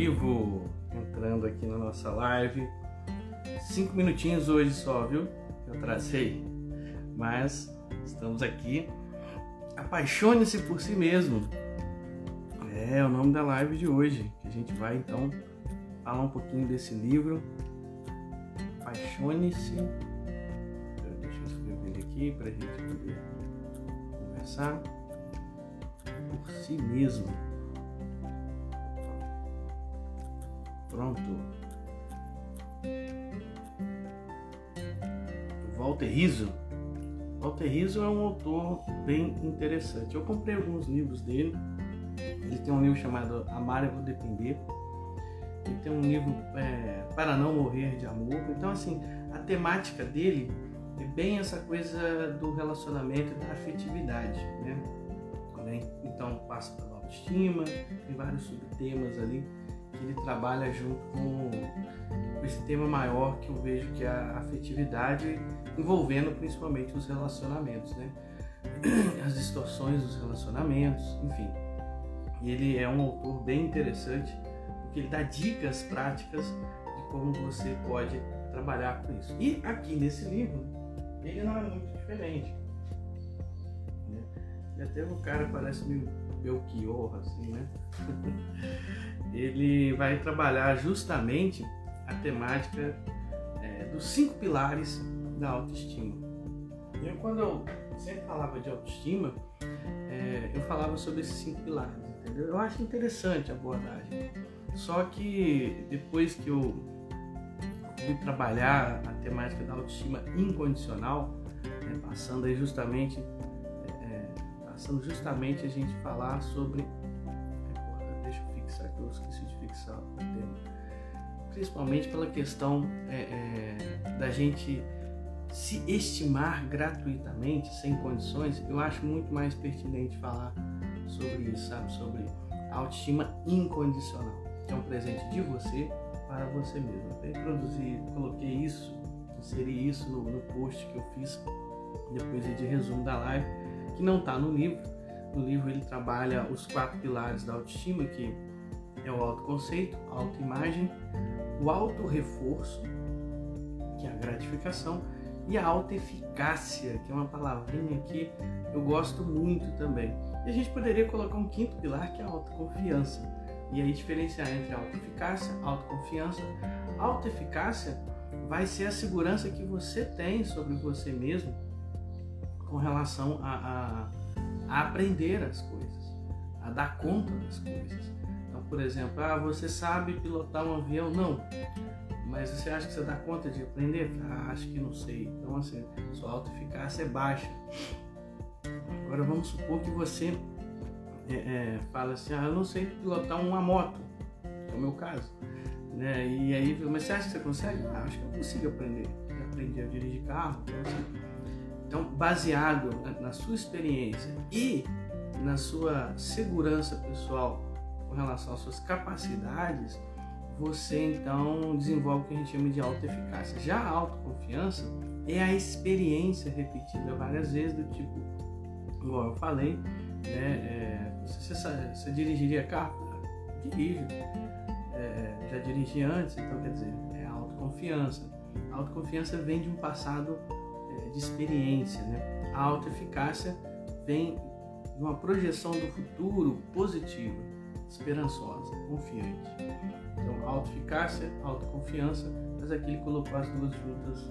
vivo, entrando aqui na nossa live. Cinco minutinhos hoje só, viu? Eu tracei. Mas estamos aqui. Apaixone-se por si mesmo. É o nome da live de hoje. Que a gente vai então falar um pouquinho desse livro. Apaixone-se. Deixa eu escrever aqui para a gente poder conversar. Por si mesmo. Pronto. Walter Rizzo. Walter Rizzo é um autor bem interessante. Eu comprei alguns livros dele. Ele tem um livro chamado Amar Vou Depender. Ele tem um livro é, Para Não Morrer de Amor. Então, assim, a temática dele é bem essa coisa do relacionamento da afetividade, né? Então, passa pela autoestima, tem vários subtemas ali que ele trabalha junto com, esse tema maior que eu vejo que é a afetividade envolvendo principalmente os relacionamentos, né? As distorções dos relacionamentos, enfim. E ele é um autor bem interessante porque ele dá dicas práticas de como você pode trabalhar com isso. E aqui nesse livro, ele não é muito diferente. Né? E até o cara parece meio Belchior, assim, né? ele vai trabalhar justamente a temática é, dos cinco pilares da autoestima. E quando eu sempre falava de autoestima, é, eu falava sobre esses cinco pilares, entendeu? Eu acho interessante a abordagem. Só que depois que eu fui trabalhar a temática da autoestima incondicional, né, passando aí justamente, é passando justamente a gente falar sobre fixar, que eu esqueci de fixar o tema. Principalmente pela questão é, é, da gente se estimar gratuitamente, sem condições, eu acho muito mais pertinente falar sobre isso, sabe? Sobre autoestima incondicional, é um presente de você para você mesmo. Até produzi, coloquei isso, inseri isso no, no post que eu fiz depois de resumo da live, que não está no livro. No livro ele trabalha os quatro pilares da autoestima, que é o autoconceito, a autoimagem, o autorreforço, que é a gratificação, e a autoeficácia, que é uma palavrinha que eu gosto muito também. E a gente poderia colocar um quinto pilar, que é a autoconfiança. E aí diferenciar entre autoeficácia, autoconfiança. Autoeficácia vai ser a segurança que você tem sobre você mesmo com relação a, a, a aprender as coisas, a dar conta das coisas por exemplo, ah, você sabe pilotar um avião? Não. Mas você acha que você dá conta de aprender? Ah, acho que não sei. Então, assim, sua autoeficácia é baixa. Agora, vamos supor que você é, é, fala assim, ah, eu não sei pilotar uma moto, é o meu caso. Né? E aí, mas você acha que você consegue? Ah, acho que eu consigo aprender. Eu aprendi a dirigir carro. Então, assim, então baseado na sua experiência e na sua segurança pessoal com relação às suas capacidades, você então desenvolve o que a gente chama de autoeficácia. Já a autoconfiança é a experiência repetida várias vezes do tipo, igual eu falei, né? É, você, você, você, dirigiria carro? Dirijo. É, já dirigi antes, então quer dizer, é autoconfiança. A autoconfiança vem de um passado de experiência, né? A autoeficácia vem de uma projeção do futuro positiva esperançosa, confiante. Então, autoeficácia, autoconfiança, mas aqui ele colocou as duas juntas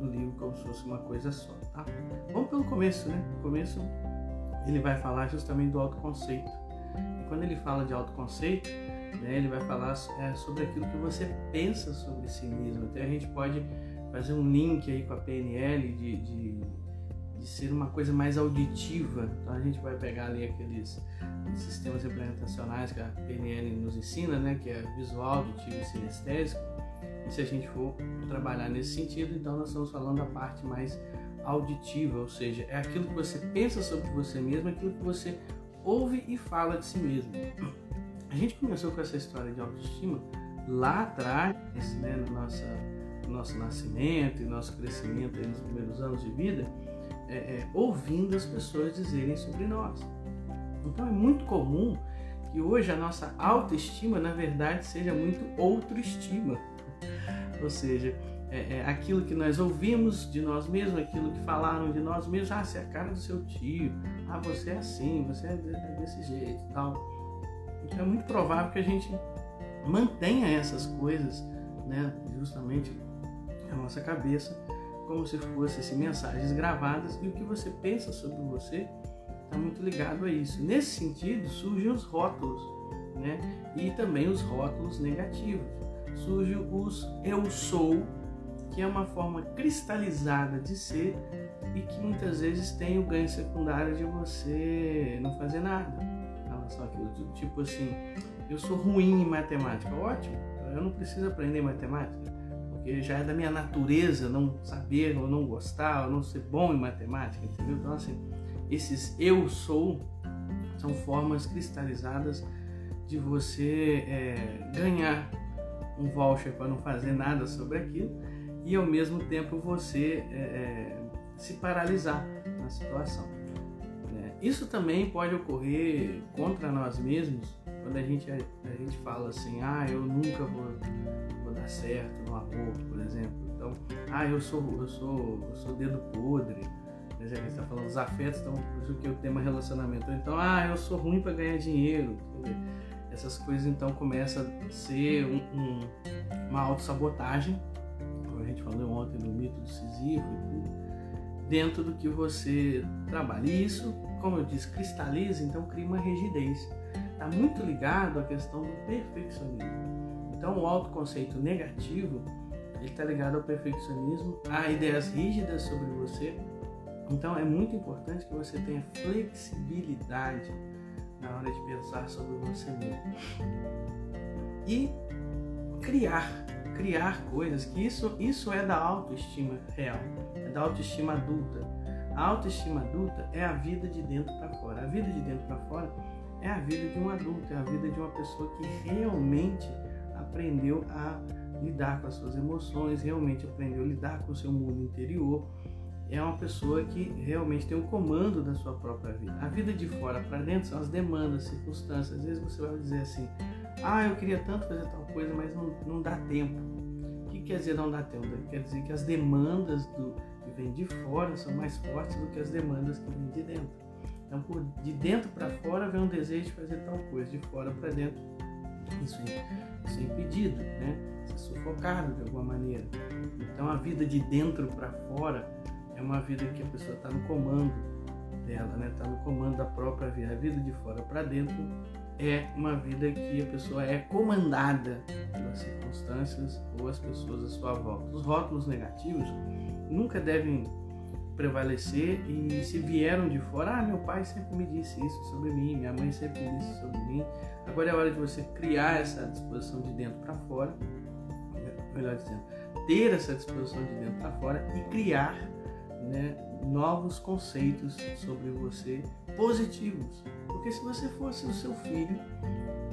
no livro como se fosse uma coisa só, tá? Vamos pelo começo, né? No começo ele vai falar justamente do autoconceito. E quando ele fala de autoconceito, né, ele vai falar é, sobre aquilo que você pensa sobre si mesmo. Até a gente pode fazer um link aí com a PNL de, de, de ser uma coisa mais auditiva. Então a gente vai pegar ali aqueles sistemas representacionais que a PNL nos ensina, né, que é visual, auditivo e sinestésico. E se a gente for trabalhar nesse sentido, então nós estamos falando da parte mais auditiva, ou seja, é aquilo que você pensa sobre você mesmo, aquilo que você ouve e fala de si mesmo. A gente começou com essa história de autoestima lá atrás, né, no, nossa, no nosso nascimento e nosso crescimento nos primeiros anos de vida, é, é, ouvindo as pessoas dizerem sobre nós. Então é muito comum que hoje a nossa autoestima, na verdade, seja muito autoestima. Ou seja, é, é, aquilo que nós ouvimos de nós mesmos, aquilo que falaram de nós mesmos, ah, você é a cara do seu tio, ah, você é assim, você é desse jeito e tal. Então é muito provável que a gente mantenha essas coisas, né, justamente na nossa cabeça, como se fossem assim, mensagens gravadas e o que você pensa sobre você está muito ligado a isso. Nesse sentido, surgem os rótulos, né, e também os rótulos negativos. Surge os eu sou que é uma forma cristalizada de ser e que muitas vezes tem o ganho secundário de você não fazer nada relação àquilo. Tipo assim, eu sou ruim em matemática, ótimo, eu não preciso aprender matemática, já é da minha natureza não saber ou não gostar ou não ser bom em matemática, entendeu? Então, assim, esses eu sou são formas cristalizadas de você é, ganhar um voucher para não fazer nada sobre aquilo e ao mesmo tempo você é, é, se paralisar na situação. Né? Isso também pode ocorrer contra nós mesmos quando a gente, a, gente fala assim, ah, eu nunca vou, dar certo no amor, por exemplo. Então, ah, eu sou, eu sou, eu sou dedo podre. Que a gente está falando dos afetos, então por isso que o tema relacionamento. Então, ah, eu sou ruim para ganhar dinheiro. Essas coisas então começam a ser um, um, uma autossabotagem a gente falou ontem do mito do tudo, dentro do que você trabalha. E isso, como eu disse, cristaliza, então cria uma rigidez. Está muito ligado à questão do perfeccionismo. Então, o autoconceito negativo ele está ligado ao perfeccionismo, a ideias rígidas sobre você. Então, é muito importante que você tenha flexibilidade na hora de pensar sobre você mesmo. E criar criar coisas, que isso, isso é da autoestima real, é da autoestima adulta. A autoestima adulta é a vida de dentro para fora. A vida de dentro para fora é a vida de um adulto, é a vida de uma pessoa que realmente aprendeu a lidar com as suas emoções, realmente aprendeu a lidar com o seu mundo interior. É uma pessoa que realmente tem o um comando da sua própria vida. A vida de fora para dentro são as demandas, circunstâncias. Às vezes você vai dizer assim: ah, eu queria tanto fazer tal coisa, mas não, não dá tempo. O que quer dizer não dá tempo? Quer dizer que as demandas do, que vêm de fora são mais fortes do que as demandas que vêm de dentro. Então, de dentro para fora vem um desejo de fazer tal coisa, de fora para dentro isso é, isso é impedido, né? Isso é sufocado de alguma maneira. Então, a vida de dentro para fora é uma vida que a pessoa está no comando dela, né? Está no comando da própria vida. A vida de fora para dentro é uma vida que a pessoa é comandada pelas circunstâncias ou as pessoas à sua volta. Os rótulos negativos nunca devem prevalecer e se vieram de fora, ah, meu pai sempre me disse isso sobre mim, minha mãe sempre me disse sobre mim. Agora é hora de você criar essa disposição de dentro para fora, melhor dizendo, ter essa disposição de dentro para fora e criar né, novos conceitos sobre você positivos. Porque se você fosse o seu filho,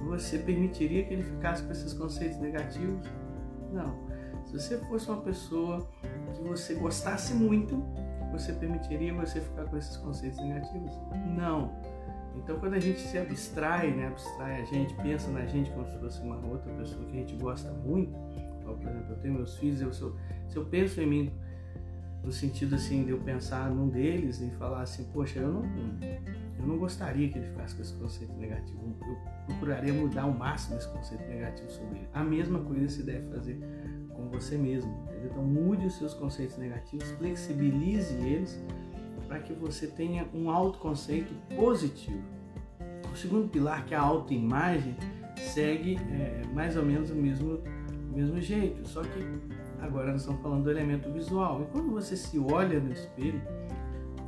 você permitiria que ele ficasse com esses conceitos negativos? Não. Se você fosse uma pessoa que você gostasse muito, você permitiria você ficar com esses conceitos negativos? Não. Então, quando a gente se abstrai, né, abstrai a gente, pensa na gente como se fosse uma outra pessoa que a gente gosta muito, por exemplo, eu tenho meus filhos, eu sou, se eu penso em mim no sentido assim de eu pensar num deles e falar assim, poxa, eu não, eu não gostaria que ele ficasse com esse conceito negativo. Eu procuraria mudar ao máximo esse conceito negativo sobre ele. A mesma coisa se deve fazer você mesmo. Entendeu? Então mude os seus conceitos negativos, flexibilize eles para que você tenha um autoconceito positivo. O segundo pilar, que é a autoimagem, segue é, mais ou menos o mesmo, o mesmo jeito, só que agora nós estamos falando do elemento visual. E quando você se olha no espelho,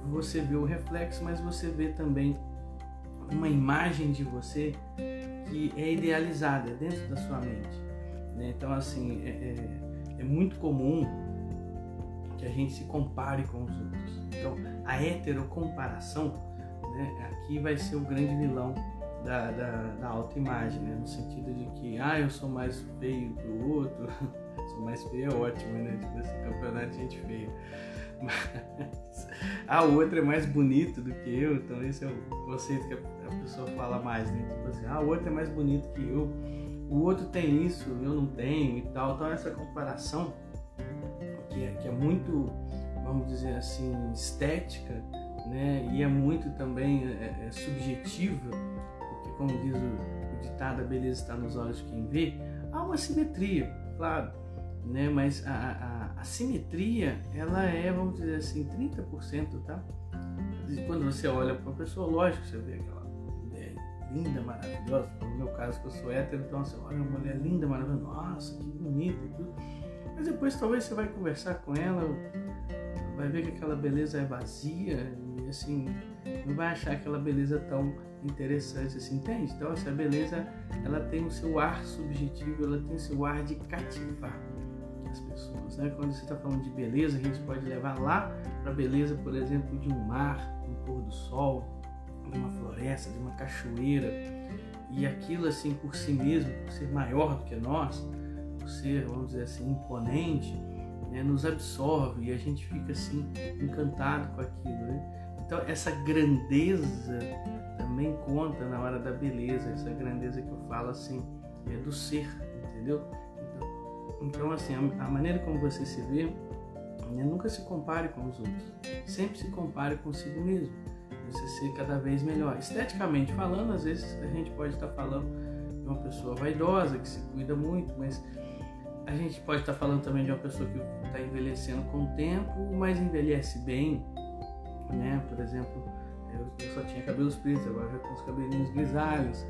você vê o reflexo, mas você vê também uma imagem de você que é idealizada dentro da sua mente. Né? Então, assim, é, é, é, muito comum que a gente se compare com os outros. Então, a heterocomparação né, aqui vai ser o grande vilão da, da, da autoimagem, né? no sentido de que, ah, eu sou mais feio que o outro, sou mais feio é ótimo, né? Tipo esse campeonato de gente feia mas a outra é mais bonita do que eu, então esse é o conceito que a pessoa fala mais, né? Tipo assim, a outra é mais bonita que eu, o outro tem isso, eu não tenho e tal. Então essa comparação que é, que é muito, vamos dizer assim, estética, né? E é muito também é, é subjetiva, porque como diz o, o ditado, a beleza está nos olhos de quem vê, há uma simetria, claro, né? Mas a, a, a simetria, ela é, vamos dizer assim, 30%, tá? Quando você olha para uma pessoa, lógico, você vê aquela linda, maravilhosa, no meu caso que eu sou hétero, então você olha uma mulher linda, maravilhosa, nossa, que bonita e tudo. Mas depois talvez você vai conversar com ela, vai ver que aquela beleza é vazia e assim, não vai achar aquela beleza tão interessante assim, entende? Então essa beleza, ela tem o seu ar subjetivo, ela tem o seu ar de cativar as pessoas, né? Quando você está falando de beleza, a gente pode levar lá para a beleza, por exemplo, de um mar, um pôr do sol, de uma floresta, de uma cachoeira, e aquilo assim por si mesmo, por ser maior do que nós, por ser, vamos dizer assim, imponente, né, nos absorve e a gente fica assim encantado com aquilo. Né? Então essa grandeza também conta na hora da beleza, essa grandeza que eu falo assim é do ser, entendeu? Então, então assim a, a, maneira como você se vê, né, nunca se compare com os outros, sempre se compare consigo mesmo. Você ser cada vez melhor. Esteticamente falando, às vezes a gente pode estar falando de uma pessoa vaidosa que se cuida muito, mas a gente pode estar falando também de uma pessoa que está envelhecendo com o tempo, mas envelhece bem, né? Por exemplo, eu, só tinha cabelos pretos, agora já tenho os cabelinhos grisalhos.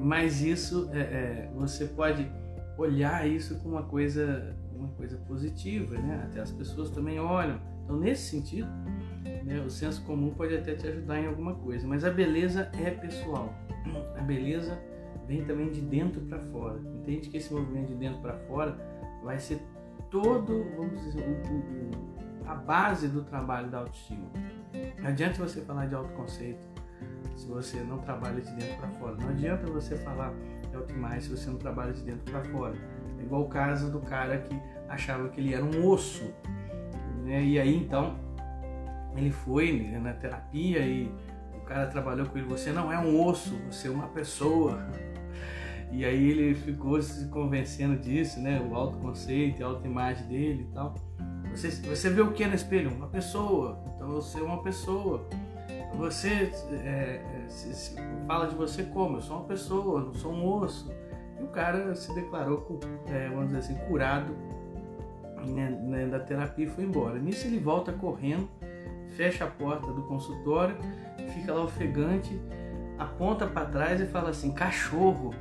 Mas isso, é, é, você pode olhar isso como uma coisa, uma coisa positiva, né? Até as pessoas também olham. Então, nesse sentido, né, o senso comum pode até te ajudar em alguma coisa, mas a beleza é pessoal. A beleza vem também de dentro para fora. Entende que esse movimento de dentro para fora vai ser todo, vamos dizer, a base do trabalho da autoestima. Não adianta você falar de autoconceito se você não trabalha de dentro para fora. Não adianta você falar de autoimagem se você não trabalha de dentro para fora. É igual o caso do cara que achava que ele era um osso. Né? E aí então ele foi né, na terapia e o cara trabalhou com ele. Você não é um osso, você é uma pessoa. E aí ele ficou se convencendo disso, né? O autoconceito, a autoimagem dele e tal. Você, você vê o que no espelho? Uma pessoa. Então você é uma pessoa. Você é, é, se, se fala de você como? Eu sou uma pessoa, não sou um osso. E o cara se declarou, é, vamos dizer assim, curado né, né, da terapia e foi embora. Nisso ele volta correndo, fecha a porta do consultório, fica lá ofegante, aponta para trás e fala assim: cachorro.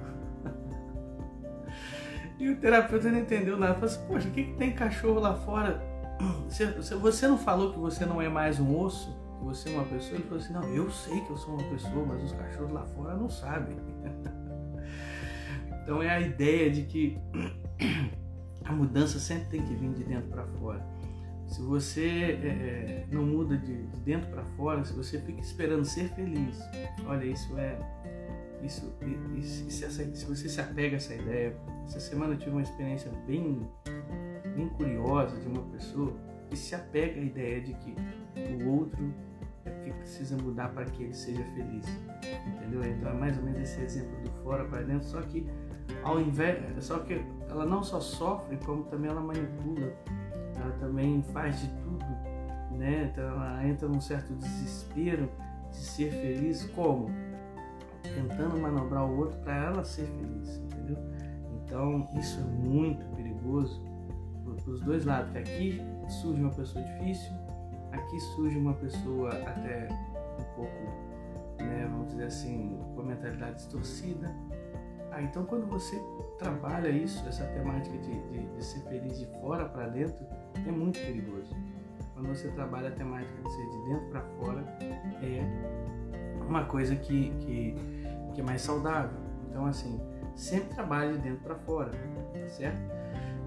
E o terapeuta não entendeu nada. Falou assim, poxa, o que, que tem cachorro lá fora? Você, você não falou que você não é mais um osso? Que você é uma pessoa? Ele falou assim, não, eu sei que eu sou uma pessoa, mas os cachorros lá fora não sabem. Então é a ideia de que a mudança sempre tem que vir de dentro para fora. Se você é, é, não muda de, de dentro para fora, se você fica esperando ser feliz, olha, isso é isso, isso, se, se você se apega a essa ideia, essa semana eu tive uma experiência bem, bem curiosa de uma pessoa que se apega à ideia de que o outro é que precisa mudar para que ele seja feliz, entendeu? Então é mais ou menos esse exemplo do fora para dentro, só que ao invés, só que ela não só sofre, como também ela manipula, ela também faz de tudo, né? Então ela entra num certo desespero de ser feliz, como? tentando manobrar o outro para ela ser feliz, entendeu? Então isso é muito perigoso para os dois lados, aqui surge uma pessoa difícil, aqui surge uma pessoa até um pouco, né, vamos dizer assim, com a mentalidade distorcida. Ah, então quando você trabalha isso, essa temática de, de, de ser feliz de fora para dentro, é muito perigoso. Quando você trabalha a temática de ser de dentro para fora, é uma coisa que, que, que é mais saudável. Então, assim, sempre trabalhe de dentro para fora, tá certo?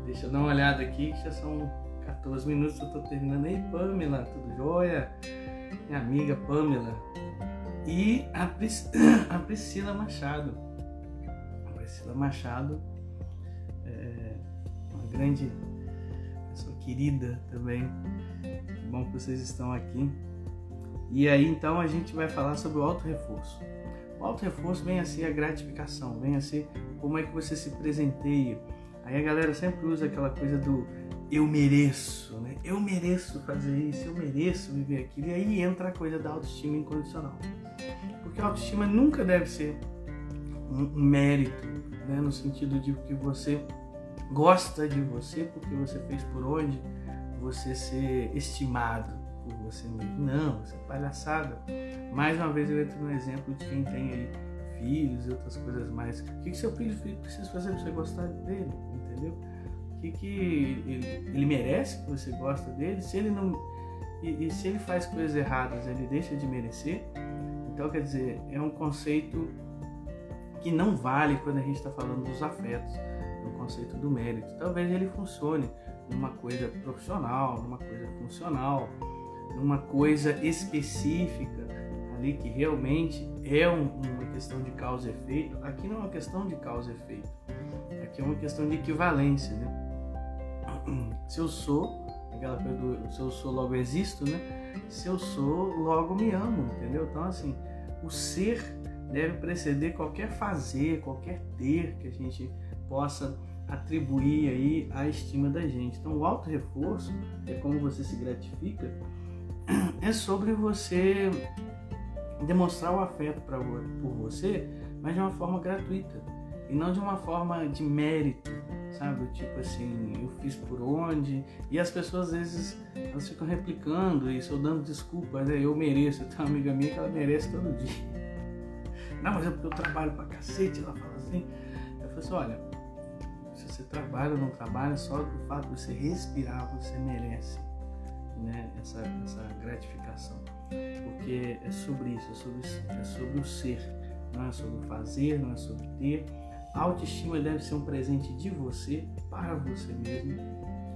Deixa eu dar uma olhada aqui, que já são 14 minutos, eu tô terminando. aí, Pamela, tudo jóia? Minha amiga Pamela. E a, Pris, a Priscila Machado. A Priscila Machado é uma grande querida também. Que bom que vocês estão aqui. E aí então a gente vai falar sobre o auto reforço. O auto reforço vem a ser a gratificação, vem a ser como é que você se presenteia. Aí a galera sempre usa aquela coisa do eu mereço, né? Eu mereço fazer isso, eu mereço viver aquilo. E aí entra a coisa da autoestima incondicional. Porque a autoestima nunca deve ser um mérito, né? no sentido de que você gosta de você porque você fez por onde você ser estimado por você mesmo. Não, isso é palhaçada. Mais uma vez eu entro no exemplo de quem tem aí filhos e outras coisas mais. O que, que seu filho precisa fazer para você gostar dele? Entendeu? que, que ele, ele, merece que você gosta dele, se ele não e, e, se ele faz coisas erradas, ele deixa de merecer. Então, quer dizer, é um conceito que não vale quando a gente está falando dos afetos, no conceito do mérito. Talvez ele funcione numa coisa profissional, numa coisa funcional, numa coisa específica ali que realmente é um, uma questão de causa e efeito. Aqui não é uma questão de causa e efeito. Aqui é uma questão de equivalência, né? se eu sou, aquela coisa se eu sou, logo existo, né? Se eu sou, logo me amo, entendeu? Então, assim, o ser deve preceder qualquer fazer, qualquer ter que a gente possa atribuir aí à estima da gente. Então, o auto reforço, é como você se gratifica, é sobre você demonstrar o afeto pra, por você, mas de uma forma gratuita e não de uma forma de mérito, sabe? Tipo assim, eu fiz por onde. E as pessoas às vezes elas ficam replicando isso, ou dando desculpas, né? eu mereço. Eu tenho uma amiga minha que ela merece todo dia. Não, mas é porque eu trabalho pra cacete, ela fala assim. Eu falei assim, olha, você trabalha ou não trabalha, só do fato de você respirar, você merece né? essa, essa gratificação. Porque é sobre isso, é sobre, é sobre o ser, não é sobre fazer, não é sobre ter a autoestima deve ser um presente de você para você mesmo,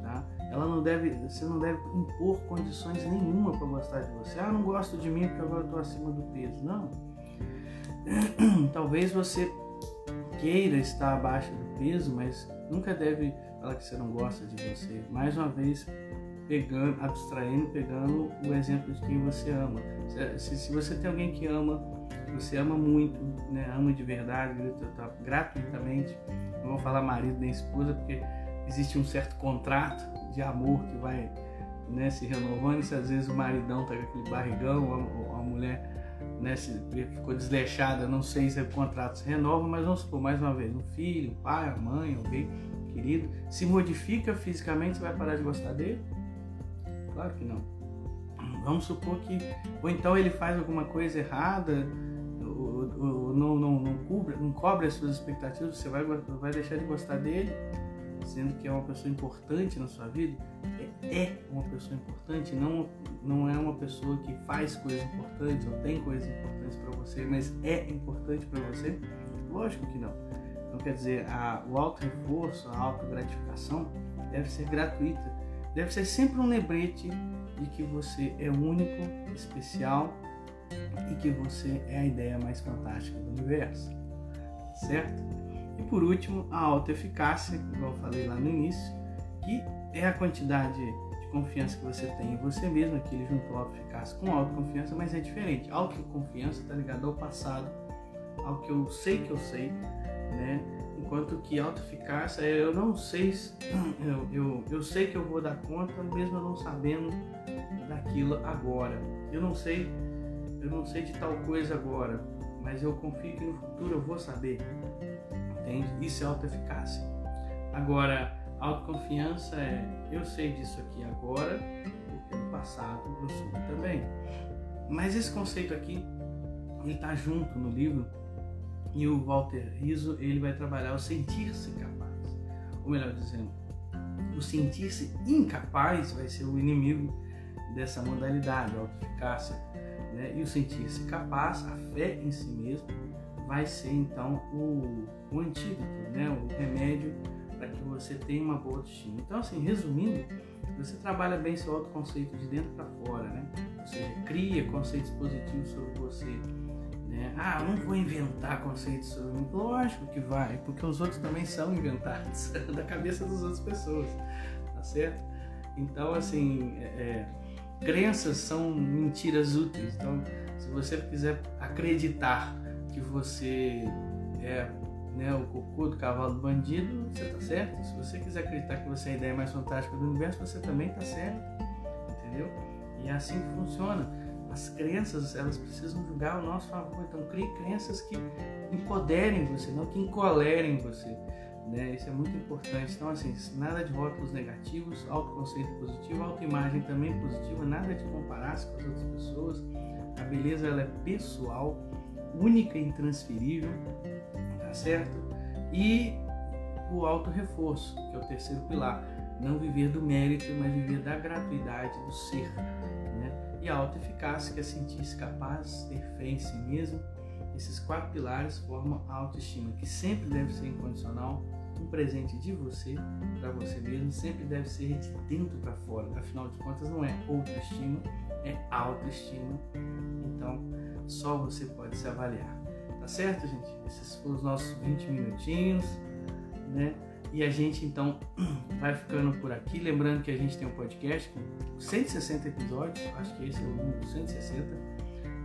tá? Ela não deve, você não deve impor condições nenhuma para gostar de você. Ah, não gosto de mim porque agora estou acima do peso. Não. Talvez você queira estar abaixo do peso, mas nunca deve falar que você não gosta de você. Mais uma vez, pegando, abstraindo, pegando o exemplo de quem você ama. Se, se você tem alguém que ama você ama muito, né? ama de verdade, gratuitamente. Não vou falar marido nem esposa, porque existe um certo contrato de amor que vai né, se renovando. Se às vezes o maridão tá com aquele barrigão, ou a mulher né, ficou desleixada, não sei se o contrato se renova, mas vamos supor, mais uma vez, um filho, um pai, a mãe, alguém querido, se modifica fisicamente, você vai parar de gostar dele? Claro que não. Vamos supor que, ou então ele faz alguma coisa errada, não, não, não, cobre, não cobre as suas expectativas, você vai, vai deixar de gostar dele, sendo que é uma pessoa importante na sua vida, é, é uma pessoa importante, não, não é uma pessoa que faz coisas importantes ou tem coisas importantes para você, mas é importante para você? Lógico que não. Então, quer dizer, a, o auto-reforço, a auto-gratificação deve ser gratuita, deve ser sempre um lembrete de que você é único, especial e que você é a ideia mais fantástica do universo, certo? Por último, a autoeficácia, igual eu falei lá no início, que é a quantidade de confiança que você tem em você mesmo, aqui ele juntou autoeficácia com autoconfiança, mas é diferente. Autoconfiança está ligada ao passado, ao que eu sei que eu sei, né? Enquanto que autoeficácia é eu não sei, eu, eu, eu sei que eu vou dar conta, mesmo eu não sabendo daquilo agora. Eu não sei eu não sei de tal coisa agora, mas eu confio que no futuro eu vou saber. Entende? Isso é autoeficácia. Agora, autoconfiança é eu sei disso aqui agora, porque no passado eu soube também. Mas esse conceito aqui, ele está junto no livro e o Walter Rizzo ele vai trabalhar o sentir-se capaz. Ou melhor dizendo, o sentir-se incapaz vai ser o inimigo dessa modalidade, a autoeficácia né, e o sentir-se capaz, a fé em si mesmo, vai ser então o, o antídoto, né, o remédio para que você tenha uma boa autoestima. Então, assim, resumindo, você trabalha bem seu autoconceito de dentro para fora, né? Seja, cria conceitos positivos sobre você. Né? Ah, não vou inventar conceitos sobre mim. Lógico que vai, porque os outros também são inventados da cabeça das outras pessoas, tá certo? Então, assim, é, é, crenças são mentiras úteis. Então, se você quiser acreditar que você é né, o cocô do cavalo do bandido, você tá certo. Se você quiser acreditar que você é a ideia mais fantástica do universo, você também tá certo. Entendeu? E é assim que funciona. As crenças, elas precisam julgar o nosso favor. Então, crie crenças que empoderem você, não que encolerem você. Né? Isso é muito importante. Então, assim, nada de rótulos negativos, autoconceito positivo, autoimagem também positiva, nada de comparar-se com as outras pessoas. A beleza ela é pessoal, única e intransferível certo? E o auto reforço, que é o terceiro pilar, não viver do mérito, mas viver da gratuidade do ser, né? E a auto eficácia, que é sentir-se capaz, ter fé em si mesmo. Esses quatro pilares formam a autoestima, que sempre deve ser incondicional, um presente de você para você mesmo, sempre deve ser de dentro para fora. Afinal de contas, não é autoestima, é autoestima. Então, só você pode se avaliar. Tá certo, gente? Esses foram os nossos 20 minutinhos, né? E a gente então vai ficando por aqui. Lembrando que a gente tem um podcast com 160 episódios, acho que esse é o número 160,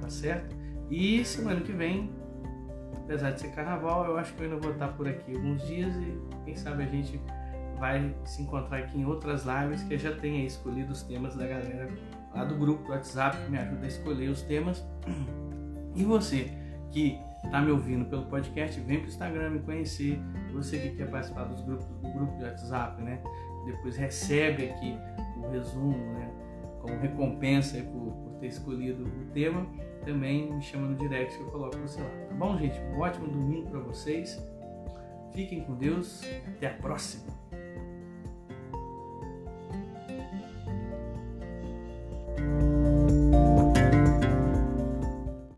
tá certo? E semana que vem, apesar de ser carnaval, eu acho que eu ainda vou estar por aqui alguns dias e quem sabe a gente vai se encontrar aqui em outras lives que eu já tenha escolhido os temas da galera lá do grupo do WhatsApp que me ajuda a escolher os temas. E você que está me ouvindo pelo podcast, vem para o Instagram me conhecer. Você que quer participar dos grupos, do grupo de WhatsApp, né? Depois recebe aqui o resumo, né? Como recompensa por, por ter escolhido o tema. Também me chama no direct que eu coloco você lá. Tá bom, gente? Um ótimo domingo para vocês. Fiquem com Deus. Até a próxima.